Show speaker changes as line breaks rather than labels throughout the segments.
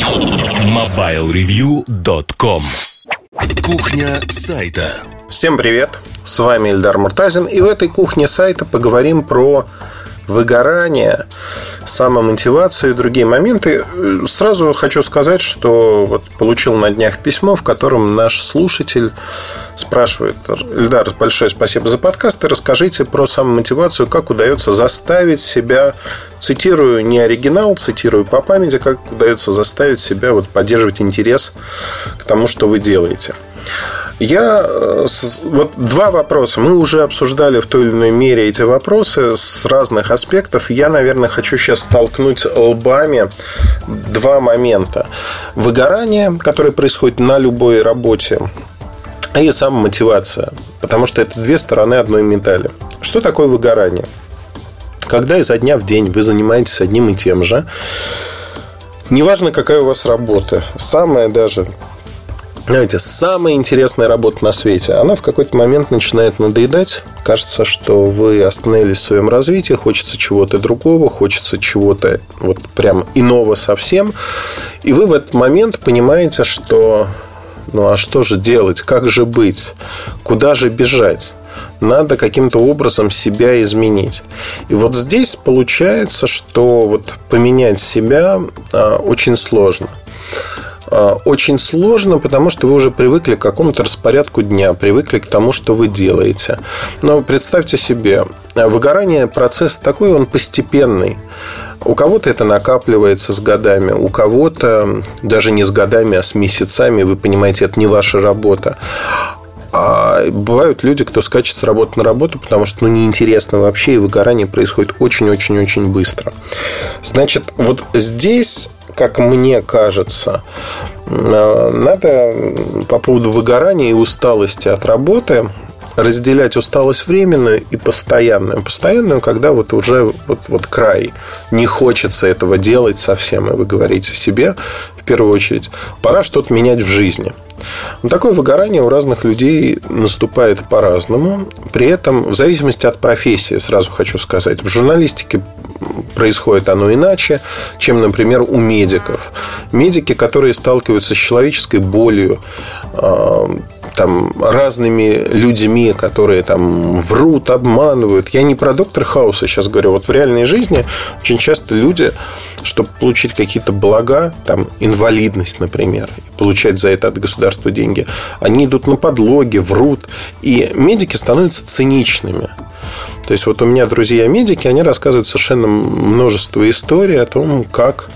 MobileReview.com Кухня сайта
Всем привет! С вами Эльдар Муртазин И в этой кухне сайта поговорим про выгорание, самомотивацию и другие моменты. Сразу хочу сказать, что вот получил на днях письмо, в котором наш слушатель спрашивает, Эльдар, большое спасибо за подкаст, и расскажите про самомотивацию, как удается заставить себя, цитирую не оригинал, цитирую по памяти, как удается заставить себя вот поддерживать интерес к тому, что вы делаете. Я э, вот два вопроса. Мы уже обсуждали в той или иной мере эти вопросы с разных аспектов. Я, наверное, хочу сейчас столкнуть лбами два момента. Выгорание, которое происходит на любой работе, и самомотивация. Потому что это две стороны одной медали. Что такое выгорание? Когда изо дня в день вы занимаетесь одним и тем же, неважно, какая у вас работа, самое даже знаете, самая интересная работа на свете, она в какой-то момент начинает надоедать. Кажется, что вы остановились в своем развитии, хочется чего-то другого, хочется чего-то вот прям иного совсем. И вы в этот момент понимаете, что ну а что же делать, как же быть, куда же бежать? надо каким-то образом себя изменить. И вот здесь получается, что вот поменять себя а, очень сложно. А, очень сложно, потому что вы уже привыкли к какому-то распорядку дня, привыкли к тому, что вы делаете. Но представьте себе, выгорание процесс такой, он постепенный. У кого-то это накапливается с годами, у кого-то даже не с годами, а с месяцами. Вы понимаете, это не ваша работа. А бывают люди, кто скачет с работы на работу, потому что ну, неинтересно вообще, и выгорание происходит очень-очень-очень быстро. Значит, вот здесь как мне кажется, э, надо по поводу выгорания и усталости от работы разделять усталость временную и постоянную. Постоянную, когда вот уже вот, вот край. Не хочется этого делать совсем. И вы говорите себе, в первую очередь, пора что-то менять в жизни. Но такое выгорание у разных людей наступает по-разному. При этом, в зависимости от профессии, сразу хочу сказать, в журналистике происходит оно иначе, чем, например, у медиков. Медики, которые сталкиваются с человеческой болью, а, там, разными людьми, которые там врут, обманывают. Я не про доктора Хауса сейчас говорю. Вот в реальной жизни очень часто люди, чтобы получить какие-то блага, там, инвалидность, например, получать за это от государства деньги, они идут на подлоги, врут. И медики становятся циничными. То есть, вот у меня друзья-медики, они рассказывают совершенно множество историй о том, как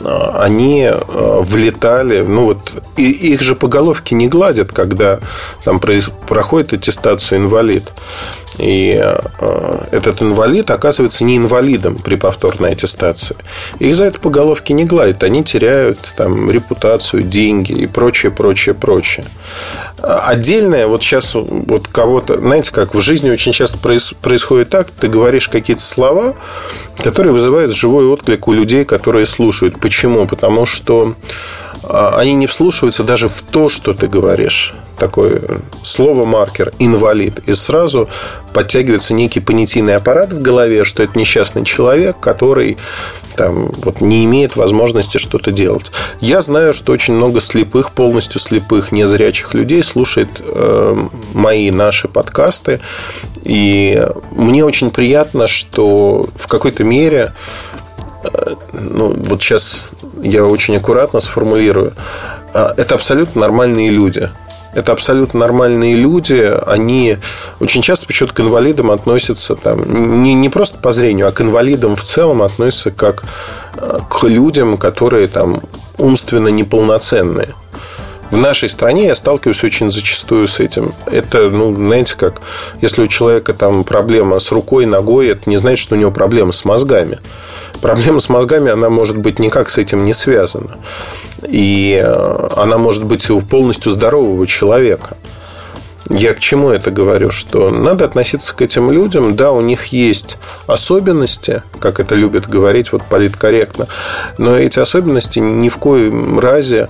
они а, влетали, ну вот и их же по головке не гладят, когда там проходит аттестацию инвалид. И э, этот инвалид оказывается не инвалидом при повторной аттестации. Их за это по головке не гладят. Они теряют там, репутацию, деньги и прочее, прочее, прочее. Отдельное, вот сейчас вот кого-то, знаете, как в жизни очень часто происходит так, ты говоришь какие-то слова, которые вызывают живой отклик у людей, которые слушают. Почему? Потому что они не вслушиваются даже в то, что ты говоришь. Такое слово-маркер «инвалид». И сразу подтягивается некий понятийный аппарат в голове, что это несчастный человек, который там, вот, не имеет возможности что-то делать. Я знаю, что очень много слепых, полностью слепых, незрячих людей слушает э, мои, наши подкасты. И мне очень приятно, что в какой-то мере э, ну, вот сейчас я очень аккуратно сформулирую, а, это абсолютно нормальные люди. Это абсолютно нормальные люди. Они очень часто почему-то к инвалидам относятся там, не, не просто по зрению, а к инвалидам в целом относятся как а, к людям, которые там умственно неполноценные. В нашей стране я сталкиваюсь очень зачастую с этим. Это, ну, знаете, как если у человека там проблема с рукой, ногой, это не значит, что у него проблема с мозгами проблема с мозгами, она может быть никак с этим не связана. И э, она может быть у полностью здорового человека. Я к чему это говорю? Что надо относиться к этим людям. Да, у них есть особенности, как это любят говорить, вот политкорректно. Но эти особенности ни в коем разе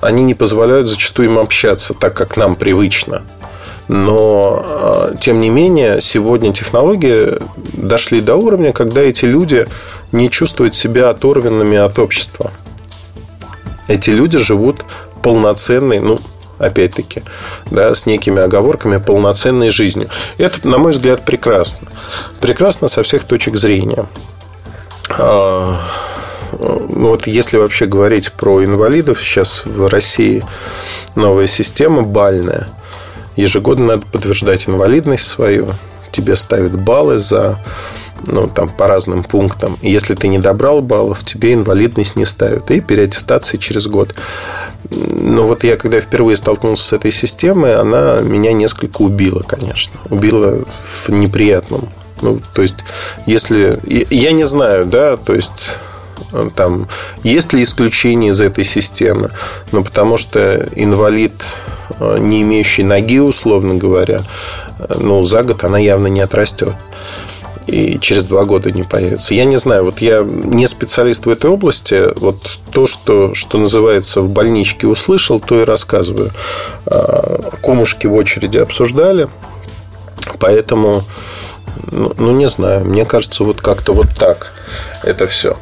они не позволяют зачастую им общаться так, как нам привычно. Но, а, тем не менее, сегодня технологии дошли до уровня, когда эти люди не чувствуют себя оторванными от общества. Эти люди живут полноценной, ну, опять-таки, да, с некими оговорками полноценной жизнью. Это, на мой взгляд, прекрасно. Прекрасно со всех точек зрения. А, ну, вот если вообще говорить про инвалидов, сейчас в России новая система бальная. Ежегодно надо подтверждать инвалидность свою. Тебе ставят баллы за ну, там, по разным пунктам. И если ты не добрал баллов, тебе инвалидность не ставят. И переаттестации через год. Но вот я, когда впервые столкнулся с этой системой, она меня несколько убила, конечно. Убила в неприятном. Ну, то есть, если... Я не знаю, да, то есть там, есть ли исключение из этой системы? Ну, потому что инвалид, не имеющий ноги, условно говоря, э, ну, за год она явно не отрастет и через два года не появится. Я не знаю, вот я не специалист в этой области, вот то, что, что называется в больничке услышал, то и рассказываю. А, кумушки в очереди обсуждали, поэтому, ну, ну не знаю, мне кажется, вот как-то вот так это все.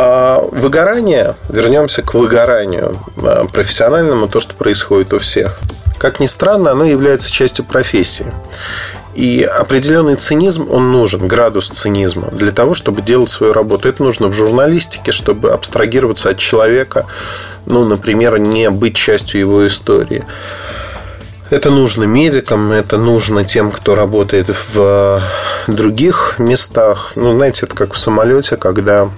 А выгорание, вернемся к выгоранию а, профессиональному, то, что происходит у всех. Как ни странно, оно является частью профессии. И определенный цинизм, он нужен, градус цинизма, для того, чтобы делать свою работу. Это нужно в журналистике, чтобы абстрагироваться от человека, ну, например, не быть частью его истории. Это нужно медикам, это нужно тем, кто работает в других местах. Ну, знаете, это как в самолете, когда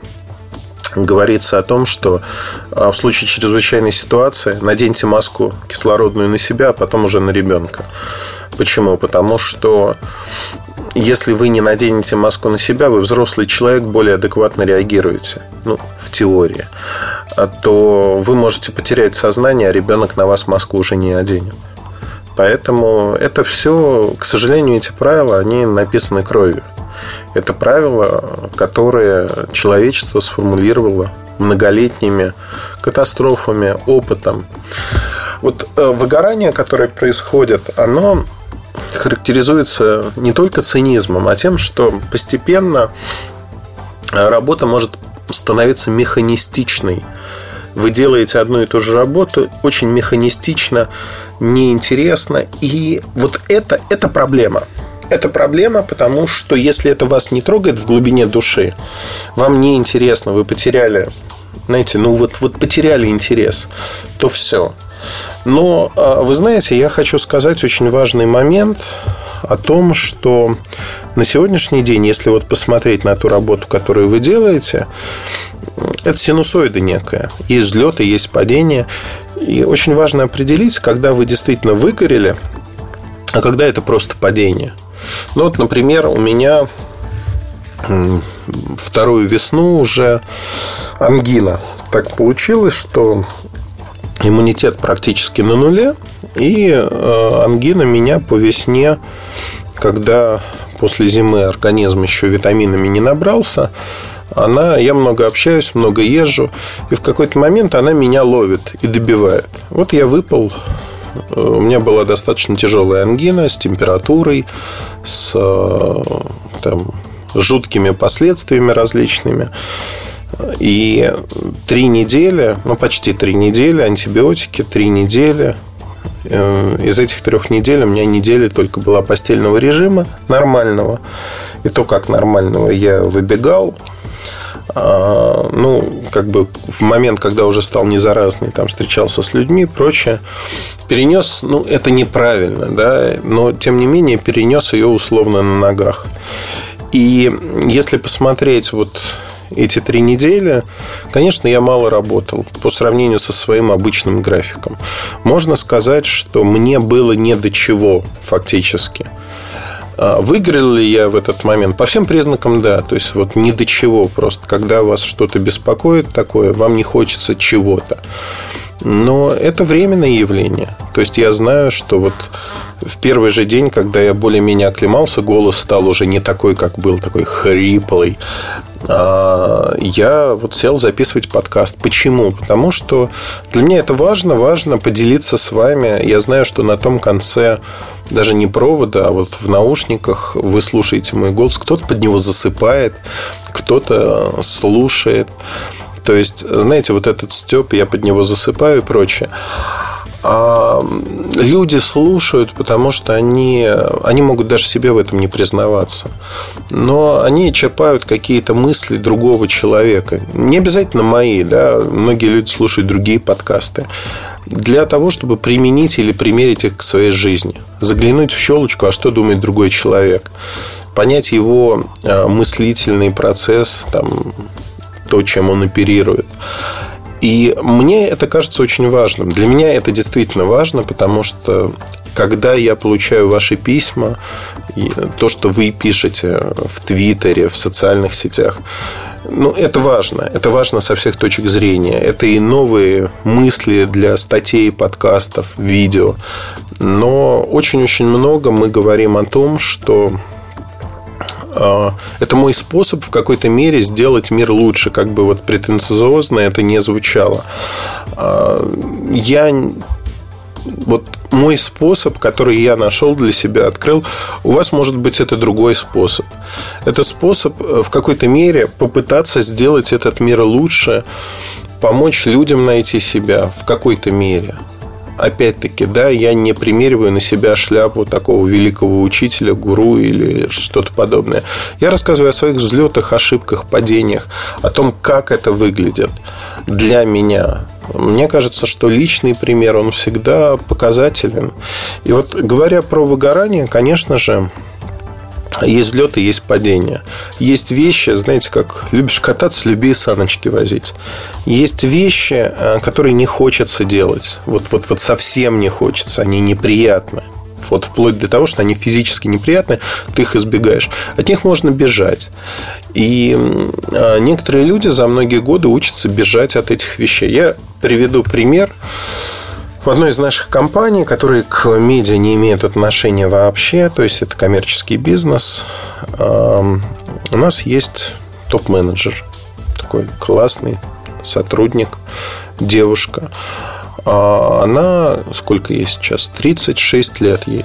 говорится о том, что а, в случае чрезвычайной ситуации наденьте маску кислородную на себя, а потом уже на ребенка. Почему? Потому что если вы не наденете маску на себя, вы взрослый человек, более адекватно реагируете. Ну, в теории. А то вы можете потерять сознание, а ребенок на вас маску уже не оденет. Поэтому это все, к сожалению, эти правила, они написаны кровью. Это правила, которые человечество сформулировало многолетними катастрофами, опытом. Вот э, выгорание, которое происходит, оно характеризуется не только цинизмом, а тем, что постепенно работа может становиться механистичной. Вы делаете одну и ту же работу очень механистично, неинтересно. И вот это, это проблема. Это проблема, потому что если это вас не трогает в глубине души, вам не интересно, вы потеряли, знаете, ну вот, вот потеряли интерес, то все. Но, а, вы знаете, я хочу сказать очень важный момент о том, что на сегодняшний день, если вот посмотреть на ту работу, которую вы делаете, это синусоида некая. Есть взлеты, есть падения. И очень важно определить, когда вы действительно выгорели, а когда это просто падение. Ну вот, например, у меня вторую весну уже ангина. Так получилось, что иммунитет практически на нуле. И э, ангина меня по весне, когда после зимы организм еще витаминами не набрался, она, я много общаюсь, много езжу, и в какой-то момент она меня ловит и добивает. Вот я выпал, э, у меня была достаточно тяжелая ангина с температурой, с э, там, жуткими последствиями различными. И три недели, ну почти три недели, антибиотики, три недели. Э, из этих трех недель у меня неделя только была постельного режима нормального. И то, как нормального я выбегал, ну, как бы в момент, когда уже стал незаразный, там встречался с людьми и прочее, перенес, ну, это неправильно, да, но тем не менее перенес ее условно на ногах. И если посмотреть вот эти три недели, конечно, я мало работал по сравнению со своим обычным графиком. Можно сказать, что мне было не до чего фактически. А выиграл ли я в этот момент? По всем признакам, да. То есть, вот ни до чего. Просто когда вас что-то беспокоит такое, вам не хочется чего-то. Но это временное явление. То есть, я знаю, что вот в первый же день, когда я более-менее оклемался, голос стал уже не такой, как был, такой хриплый. А, я вот сел записывать подкаст. Почему? Потому что для меня это важно, важно поделиться с вами. Я знаю, что на том конце даже не провода, а вот в наушниках вы слушаете мой голос. Кто-то под него засыпает, кто-то слушает. То есть, знаете, вот этот степ, я под него засыпаю и прочее. А люди слушают, потому что они, они могут даже себе в этом не признаваться. Но они черпают какие-то мысли другого человека. Не обязательно мои, да. Многие люди слушают другие подкасты. Для того, чтобы применить или примерить их к своей жизни. Заглянуть в щелочку, а что думает другой человек. Понять его а, мыслительный процесс, там, то, чем он оперирует. И мне это кажется очень важным. Для меня это действительно важно, потому что когда я получаю ваши письма, то, что вы пишете в Твиттере, в социальных сетях, ну, это важно. Это важно со всех точек зрения. Это и новые мысли для статей, подкастов, видео. Но очень-очень много мы говорим о том, что это мой способ в какой-то мере сделать мир лучше, как бы вот претенциозно это не звучало. А, я вот мой способ, который я нашел для себя, открыл, у вас может быть это другой способ. Это способ э, в какой-то мере попытаться сделать этот мир лучше, помочь людям найти себя в какой-то мере опять-таки, да, я не примериваю на себя шляпу такого великого учителя, гуру или что-то подобное. Я рассказываю о своих взлетах, ошибках, падениях, о том, как это выглядит для меня. Мне кажется, что личный пример, он всегда показателен. И вот говоря про выгорание, конечно же, есть взлеты, есть падения. Есть вещи, знаете, как любишь кататься, люби саночки возить. Есть вещи, э, которые не хочется делать. Вот, вот, вот совсем не хочется, они неприятны. Вот вплоть до того, что они физически неприятны, ты их избегаешь. От них можно бежать. И э, некоторые люди за многие годы учатся бежать от этих вещей. Я приведу пример в одной из наших компаний, которые к медиа не имеют отношения вообще, то есть это коммерческий бизнес, у нас есть топ-менеджер, такой классный сотрудник, девушка. А она, сколько ей сейчас? 36 лет ей.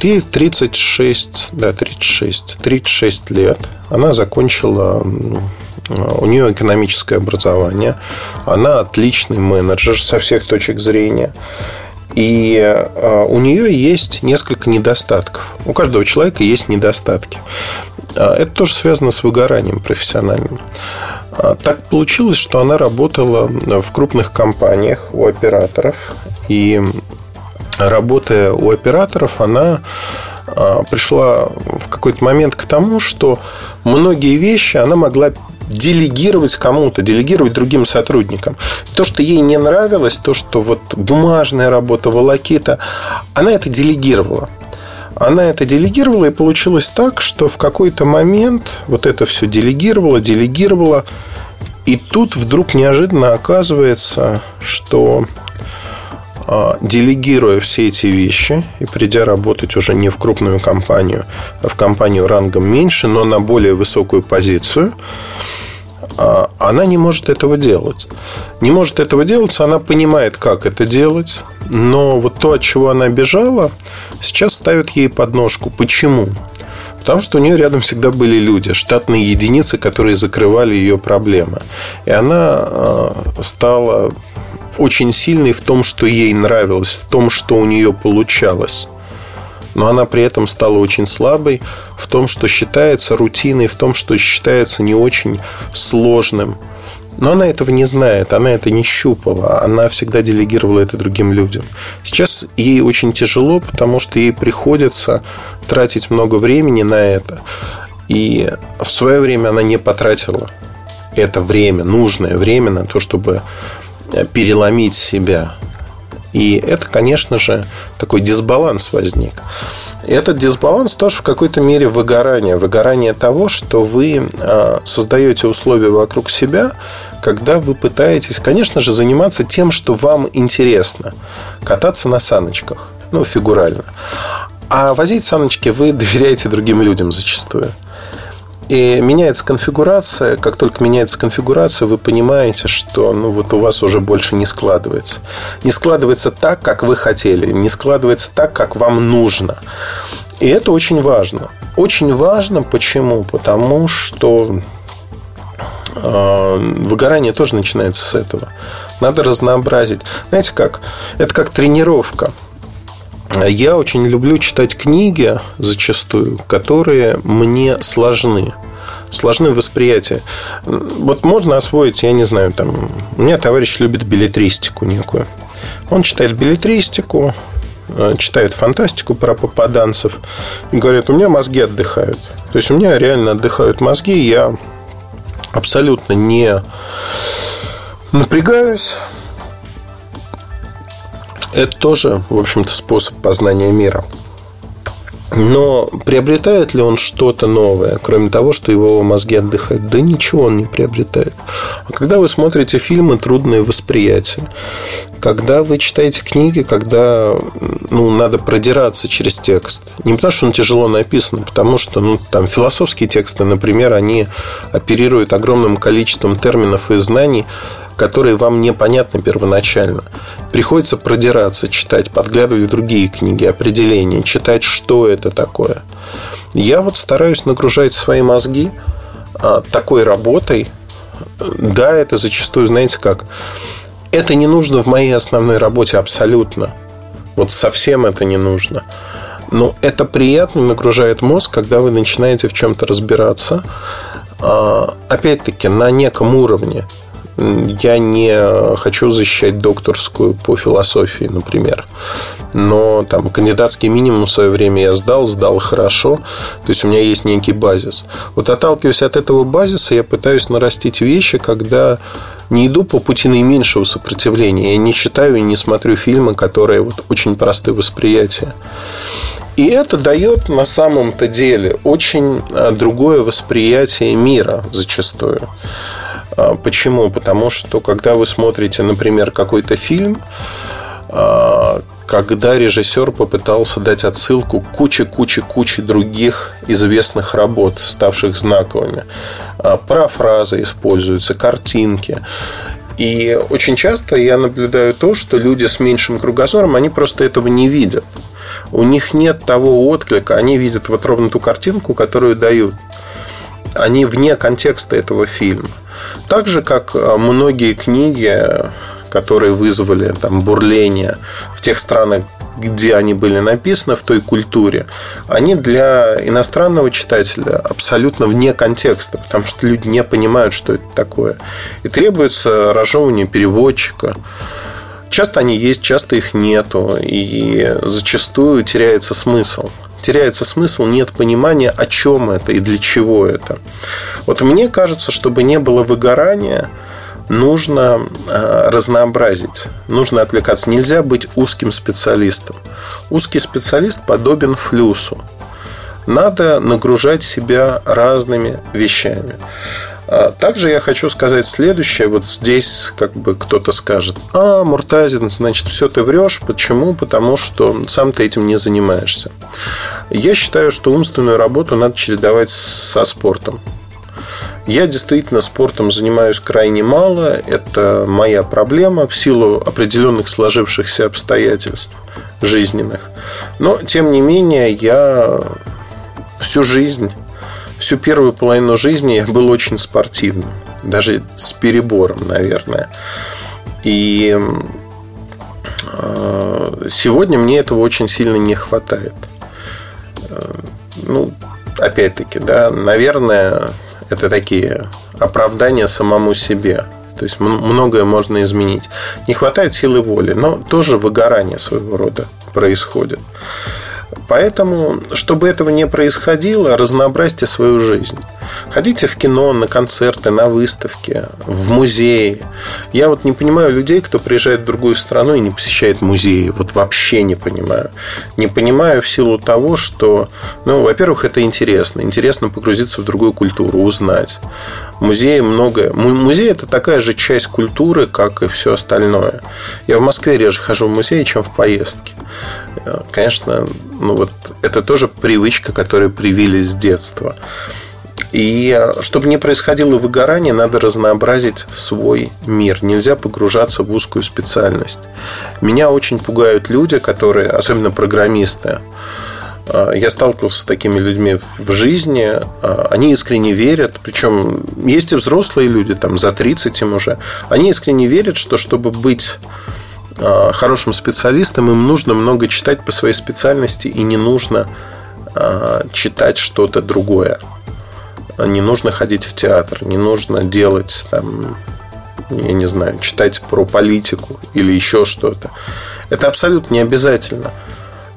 Ей 36, да, 36, 36 лет. Она закончила у нее экономическое образование, она отличный менеджер со всех точек зрения. И а, у нее есть несколько недостатков. У каждого человека есть недостатки. А, это тоже связано с выгоранием профессиональным. А, так получилось, что она работала в крупных компаниях у операторов. И работая у операторов, она пришла в какой-то момент к тому, что многие вещи она могла делегировать кому-то, делегировать другим сотрудникам. То, что ей не нравилось, то, что вот бумажная работа, волокита, она это делегировала. Она это делегировала, и получилось так, что в какой-то момент вот это все делегировала, делегировала, и тут вдруг неожиданно оказывается, что делегируя все эти вещи и придя работать уже не в крупную компанию, а в компанию рангом меньше, но на более высокую позицию, а, она не может этого делать. Не может этого делать, она понимает, как это делать, но вот то, от чего она бежала, сейчас ставит ей подножку. Почему? Потому что у нее рядом всегда были люди, штатные единицы, которые закрывали ее проблемы. И она а, стала очень сильной в том, что ей нравилось, в том, что у нее получалось. Но она при этом стала очень слабой в том, что считается рутиной, в том, что считается не очень сложным. Но она этого не знает, она это не щупала, она всегда делегировала это другим людям. Сейчас ей очень тяжело, потому что ей приходится тратить много времени на это. И в свое время она не потратила это время, нужное время на то, чтобы переломить себя. И это, конечно же, такой дисбаланс возник. Этот дисбаланс тоже в какой-то мере выгорание. Выгорание того, что вы а, создаете условия вокруг себя, когда вы пытаетесь, конечно же, заниматься тем, что вам интересно. Кататься на саночках. Ну, фигурально. А возить саночки вы доверяете другим людям зачастую. И меняется конфигурация. Как только меняется конфигурация, вы понимаете, что ну, вот у вас уже больше не складывается. Не складывается так, как вы хотели. Не складывается так, как вам нужно. И это очень важно. Очень важно. Почему? Потому что а, выгорание тоже начинается с этого. Надо разнообразить. Знаете как? Это как тренировка. Я очень люблю читать книги зачастую, которые мне сложны. Сложны в восприятии. Вот можно освоить, я не знаю, там... У меня товарищ любит билетристику некую. Он читает билетристику, э, читает фантастику про попаданцев и говорит, у меня мозги отдыхают. То есть у меня реально отдыхают мозги, я абсолютно не напрягаюсь. Это тоже, в общем-то, способ познания мира. Но приобретает ли он что-то новое, кроме того, что его мозги отдыхают? Да ничего он не приобретает. А когда вы смотрите фильмы, трудное восприятие. Когда вы читаете книги, когда ну, надо продираться через текст. Не потому, что он тяжело написан, а потому что ну, там философские тексты, например, они оперируют огромным количеством терминов и знаний, которые вам непонятны первоначально. Приходится продираться, читать, подглядывать в другие книги, определения, читать, что это такое. Я вот стараюсь нагружать свои мозги а, такой работой. Да, это зачастую, знаете как, это не нужно в моей основной работе абсолютно. Вот совсем это не нужно. Но это приятно нагружает мозг, когда вы начинаете в чем-то разбираться. А, опять-таки, на неком уровне. Я не хочу защищать докторскую по философии, например. Но там кандидатский минимум в свое время я сдал, сдал хорошо. То есть у меня есть некий базис. Вот отталкиваясь от этого базиса, я пытаюсь нарастить вещи, когда не иду по пути наименьшего сопротивления. Я не читаю и не смотрю фильмы, которые вот очень просты восприятия. И это дает на самом-то деле очень а, другое восприятие мира зачастую. А, почему? Потому что когда вы смотрите, например, какой-то фильм, а, когда режиссер попытался дать отсылку к куче-куче-куче других известных работ, ставших знаковыми. А, Парафразы используются, картинки. И очень часто я наблюдаю то, что люди с меньшим кругозором, они просто этого не видят. У них нет того отклика, они видят вот ровно ту картинку, которую дают. Они вне контекста этого фильма. Так же, как э, многие книги, которые вызвали там, бурление в тех странах, где они были написаны, в той культуре, они для иностранного читателя абсолютно вне контекста, потому что люди не понимают, что это такое. И требуется разжевывание переводчика. Часто они есть, часто их нету, и зачастую теряется смысл теряется смысл, нет понимания, о чем это и для чего это. Вот мне кажется, чтобы не было выгорания, нужно э, разнообразить, нужно отвлекаться. Нельзя быть узким специалистом. Узкий специалист подобен флюсу. Надо нагружать себя разными вещами. А также я хочу сказать следующее. Вот здесь как бы кто-то скажет, а, Муртазин, значит, все ты врешь. Почему? Потому что сам ты этим не занимаешься. Я считаю, что умственную работу надо чередовать со спортом. Я действительно спортом занимаюсь крайне мало. Это моя проблема в силу определенных сложившихся обстоятельств жизненных. Но, тем не менее, я всю жизнь всю первую половину жизни я был очень спортивным. Даже с перебором, наверное. И э, сегодня мне этого очень сильно не хватает. Э, ну, опять-таки, да, наверное, это такие оправдания самому себе. То есть многое можно изменить. Не хватает силы воли, но тоже выгорание своего рода происходит. Поэтому, чтобы этого не происходило, разнообразьте свою жизнь. Ходите в кино, на концерты, на выставки, в музеи. Я вот не понимаю людей, кто приезжает в другую страну и не посещает музеи. Вот вообще не понимаю. Не понимаю в силу того, что, ну, во-первых, это интересно. Интересно погрузиться в другую культуру, узнать. Музеи многое. Музей это такая же часть культуры, как и все остальное. Я в Москве реже хожу в музей, чем в поездке. Конечно, ну вот это тоже привычка, которую привили с детства. И чтобы не происходило выгорание, надо разнообразить свой мир. Нельзя погружаться в узкую специальность. Меня очень пугают люди, которые, особенно программисты, А, я сталкивался с такими людьми в жизни. А, они искренне верят. Причем есть и взрослые люди, там за 30 им уже. Они искренне верят, что чтобы быть хорошим специалистом, им нужно много читать по своей специальности и не нужно читать что-то другое. Не нужно ходить в театр, не нужно делать там, я не знаю, читать про политику или еще что-то. Это абсолютно не обязательно.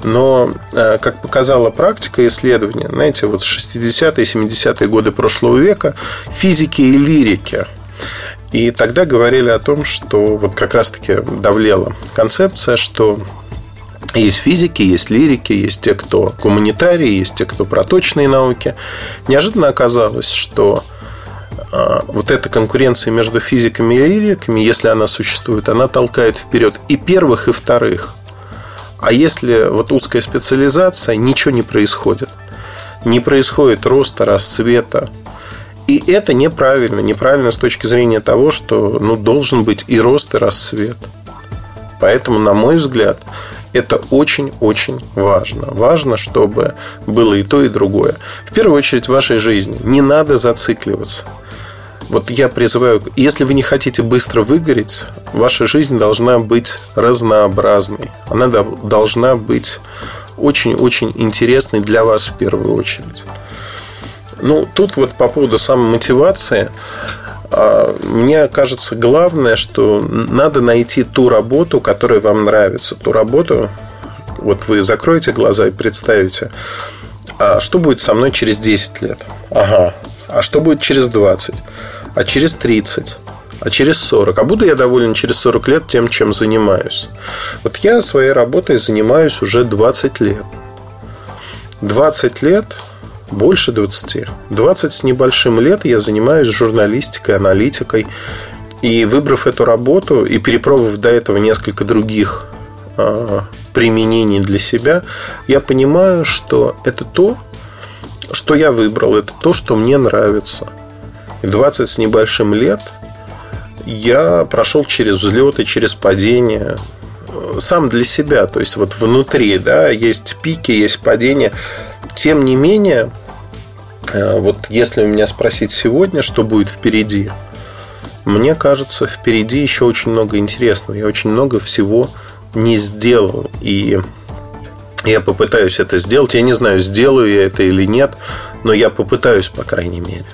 Но, э, как показала практика исследования, знаете, вот 60-е, 70-е годы прошлого века физики и лирики и тогда говорили о том, что вот как раз-таки давлела концепция, что есть физики, есть лирики, есть те, кто гуманитарии, есть те, кто проточные науки. Неожиданно оказалось, что э, вот эта конкуренция между физиками и лириками, если она существует, она толкает вперед и первых, и вторых. А если вот узкая специализация, ничего не происходит. Не происходит роста, расцвета. И это неправильно. Неправильно с точки зрения того, что ну, должен быть и рост, и расцвет. Поэтому, на мой взгляд, это очень-очень важно. Важно, чтобы было и то, и другое. В первую очередь в вашей жизни. Не надо зацикливаться. Вот я призываю, если вы не хотите быстро выгореть, ваша жизнь должна быть разнообразной. Она должна быть очень-очень интересной для вас в первую очередь. Ну, тут вот по поводу самомотивации, а, мне кажется, главное, что надо найти ту работу, которая вам нравится, ту работу, вот вы закроете глаза и представите, а что будет со мной через 10 лет? Ага. А что будет через 20? а через 30, а через 40. А буду я доволен через 40 лет тем, чем занимаюсь. Вот я своей работой занимаюсь уже 20 лет. 20 лет, больше 20. 20 с небольшим лет я занимаюсь журналистикой, аналитикой. И выбрав эту работу и перепробовав до этого несколько других э, применений для себя, я понимаю, что это то, что я выбрал, это то, что мне нравится – 20 с небольшим лет я прошел через взлеты, через падения сам для себя, то есть вот внутри, да, есть пики, есть падения. Тем не менее, э, вот если у меня спросить сегодня, что будет впереди, мне кажется, впереди еще очень много интересного. Я очень много всего не сделал. И я попытаюсь это сделать. Я не знаю, сделаю я это или нет, но я попытаюсь, по крайней мере.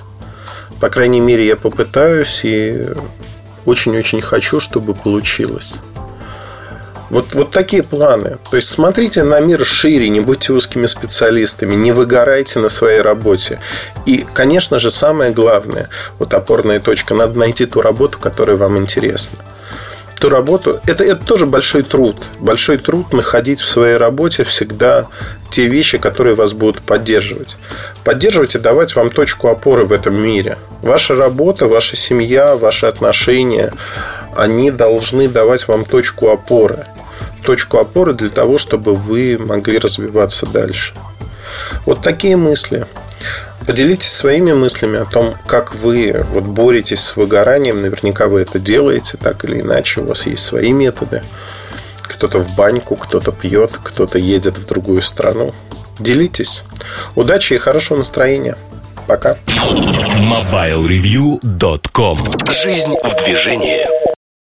По крайней мере, я попытаюсь и очень-очень хочу, чтобы получилось. Вот, вот такие планы. То есть смотрите на мир шире, не будьте узкими специалистами, не выгорайте на своей работе. И, конечно же, самое главное, вот опорная точка, надо найти ту работу, которая вам интересна ту работу, это, это тоже большой труд. Большой труд находить в своей работе всегда те вещи, которые вас будут поддерживать. Поддерживать и давать вам точку опоры в этом мире. Ваша работа, ваша семья, ваши отношения, они должны давать вам точку опоры. Точку опоры для того, чтобы вы могли развиваться дальше. Вот такие мысли. Поделитесь своими мыслями о том, как вы вот боретесь с выгоранием. Наверняка вы это делаете так или иначе. У вас есть свои методы. Кто-то в баньку, кто-то пьет, кто-то едет в другую страну. Делитесь. Удачи и хорошего настроения. Пока.
MobileReview.com Жизнь в движении.